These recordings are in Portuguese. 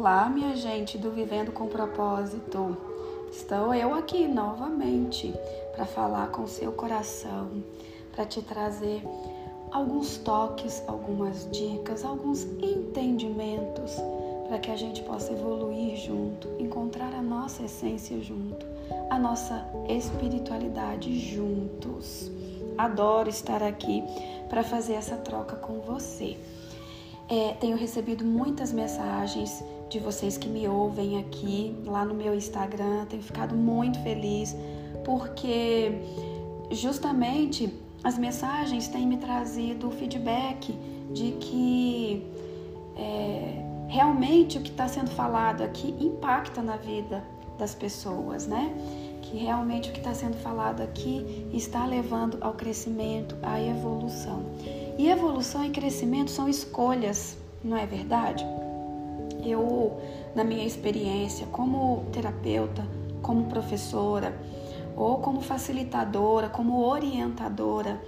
Olá, minha gente do Vivendo com Propósito. Estou eu aqui novamente para falar com seu coração, para te trazer alguns toques, algumas dicas, alguns entendimentos para que a gente possa evoluir junto, encontrar a nossa essência junto, a nossa espiritualidade juntos. Adoro estar aqui para fazer essa troca com você. É, tenho recebido muitas mensagens de vocês que me ouvem aqui, lá no meu Instagram. Tenho ficado muito feliz porque justamente as mensagens têm me trazido feedback de que é, realmente o que está sendo falado aqui impacta na vida das pessoas, né? Que realmente o que está sendo falado aqui está levando ao crescimento, à evolução. E evolução e crescimento são escolhas, não é verdade? Eu, na minha experiência como terapeuta, como professora, ou como facilitadora, como orientadora,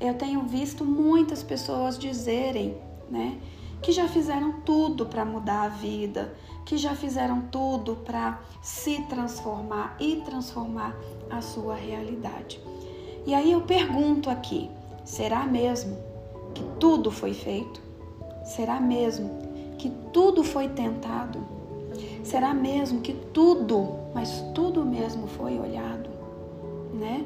eu tenho visto muitas pessoas dizerem, né, que já fizeram tudo para mudar a vida, que já fizeram tudo para se transformar e transformar a sua realidade. E aí eu pergunto aqui: será mesmo que tudo foi feito? Será mesmo que tudo foi tentado? Será mesmo que tudo, mas tudo mesmo foi olhado, né?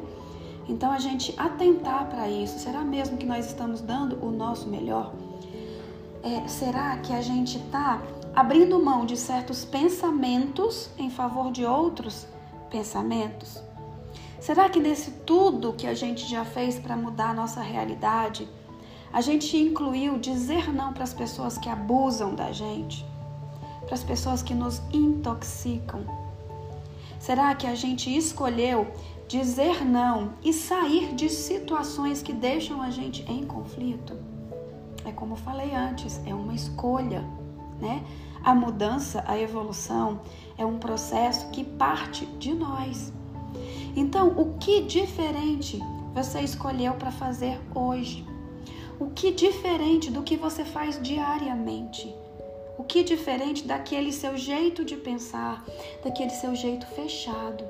Então a gente atentar para isso. Será mesmo que nós estamos dando o nosso melhor? É, será que a gente está abrindo mão de certos pensamentos em favor de outros pensamentos? Será que nesse tudo que a gente já fez para mudar a nossa realidade, a gente incluiu dizer não para as pessoas que abusam da gente, para as pessoas que nos intoxicam? Será que a gente escolheu dizer não e sair de situações que deixam a gente em conflito? É como eu falei antes, é uma escolha, né? A mudança, a evolução é um processo que parte de nós. Então, o que diferente você escolheu para fazer hoje? O que diferente do que você faz diariamente? O que diferente daquele seu jeito de pensar, daquele seu jeito fechado?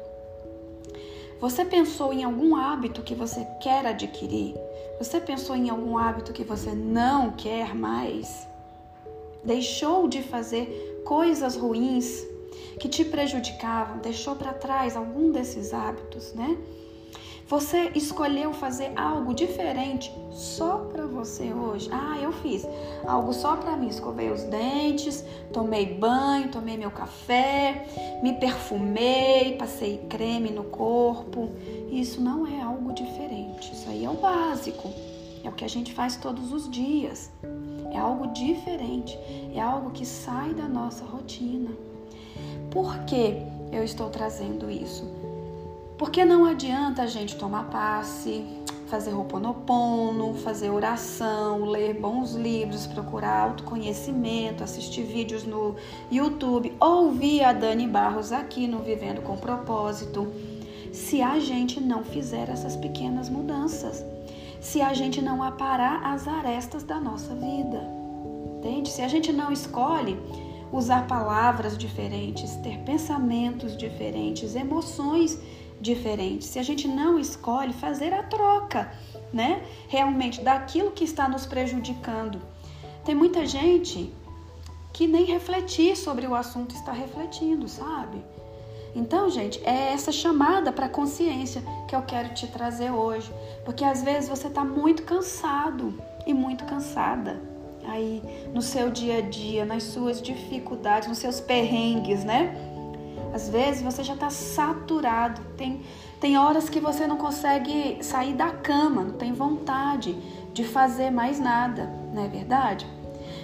Você pensou em algum hábito que você quer adquirir? Você pensou em algum hábito que você não quer mais? Deixou de fazer coisas ruins que te prejudicavam? Deixou para trás algum desses hábitos, né? Você escolheu fazer algo diferente só para você hoje. Ah, eu fiz algo só para mim. Escovei os dentes, tomei banho, tomei meu café, me perfumei, passei creme no corpo. Isso não é algo diferente. Isso aí é o básico. É o que a gente faz todos os dias. É algo diferente. É algo que sai da nossa rotina. Por que eu estou trazendo isso? Porque não adianta a gente tomar passe, fazer roponopono, fazer oração, ler bons livros, procurar autoconhecimento, assistir vídeos no YouTube, ouvir a Dani Barros aqui no Vivendo com Propósito, se a gente não fizer essas pequenas mudanças, se a gente não aparar as arestas da nossa vida. Entende? Se a gente não escolhe usar palavras diferentes, ter pensamentos diferentes, emoções diferentes, diferente. Se a gente não escolhe fazer a troca, né? Realmente daquilo que está nos prejudicando. Tem muita gente que nem refletir sobre o assunto está refletindo, sabe? Então, gente, é essa chamada para consciência que eu quero te trazer hoje, porque às vezes você está muito cansado e muito cansada aí no seu dia a dia, nas suas dificuldades, nos seus perrengues, né? Às vezes você já está saturado, tem, tem horas que você não consegue sair da cama, não tem vontade de fazer mais nada, não é verdade?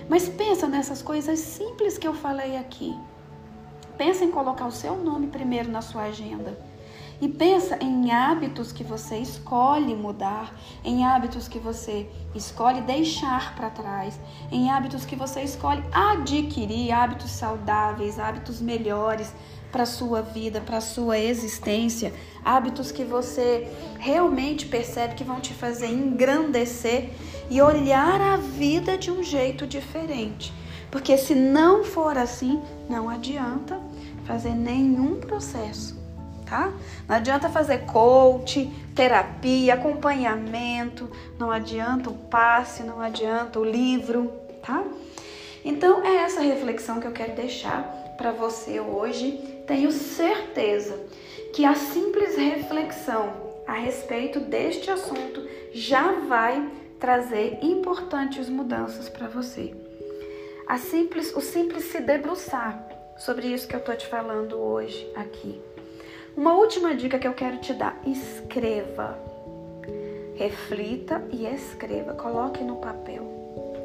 Mas pensa nessas coisas simples que eu falei aqui. Pensa em colocar o seu nome primeiro na sua agenda. E pensa em hábitos que você escolhe mudar, em hábitos que você escolhe deixar para trás, em hábitos que você escolhe adquirir, hábitos saudáveis, hábitos melhores, para sua vida, para sua existência, hábitos que você realmente percebe que vão te fazer engrandecer e olhar a vida de um jeito diferente. Porque se não for assim, não adianta fazer nenhum processo, tá? Não adianta fazer coach, terapia, acompanhamento, não adianta o passe, não adianta o livro, tá? Então é essa reflexão que eu quero deixar para você hoje. Tenho certeza que a simples reflexão a respeito deste assunto já vai trazer importantes mudanças para você. A simples, o simples se debruçar sobre isso que eu tô te falando hoje aqui. Uma última dica que eu quero te dar: escreva. Reflita e escreva, coloque no papel,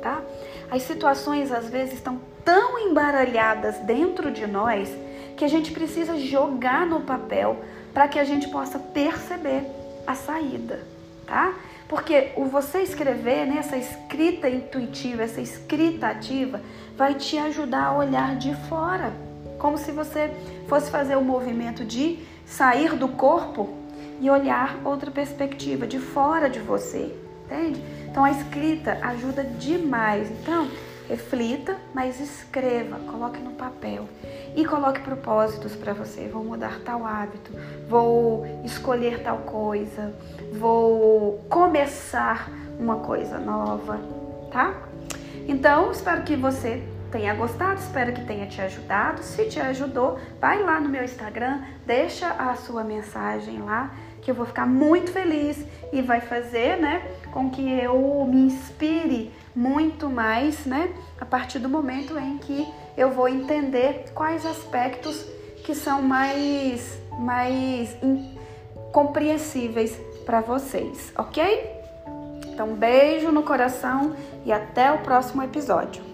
tá? As situações às vezes estão tão embaralhadas dentro de nós que a gente precisa jogar no papel para que a gente possa perceber a saída, tá? Porque o você escrever, né, essa escrita intuitiva, essa escrita ativa, vai te ajudar a olhar de fora, como se você fosse fazer o movimento de sair do corpo e olhar outra perspectiva de fora de você, entende? Então a escrita ajuda demais. Então, reflita, mas escreva, coloque no papel e coloque propósitos para você. Vou mudar tal hábito, vou escolher tal coisa, vou começar uma coisa nova, tá? Então, espero que você tenha gostado, espero que tenha te ajudado. Se te ajudou, vai lá no meu Instagram, deixa a sua mensagem lá, que eu vou ficar muito feliz e vai fazer, né, com que eu me inspire muito mais, né, a partir do momento em que eu vou entender quais aspectos que são mais mais compreensíveis para vocês, ok? Então, beijo no coração e até o próximo episódio.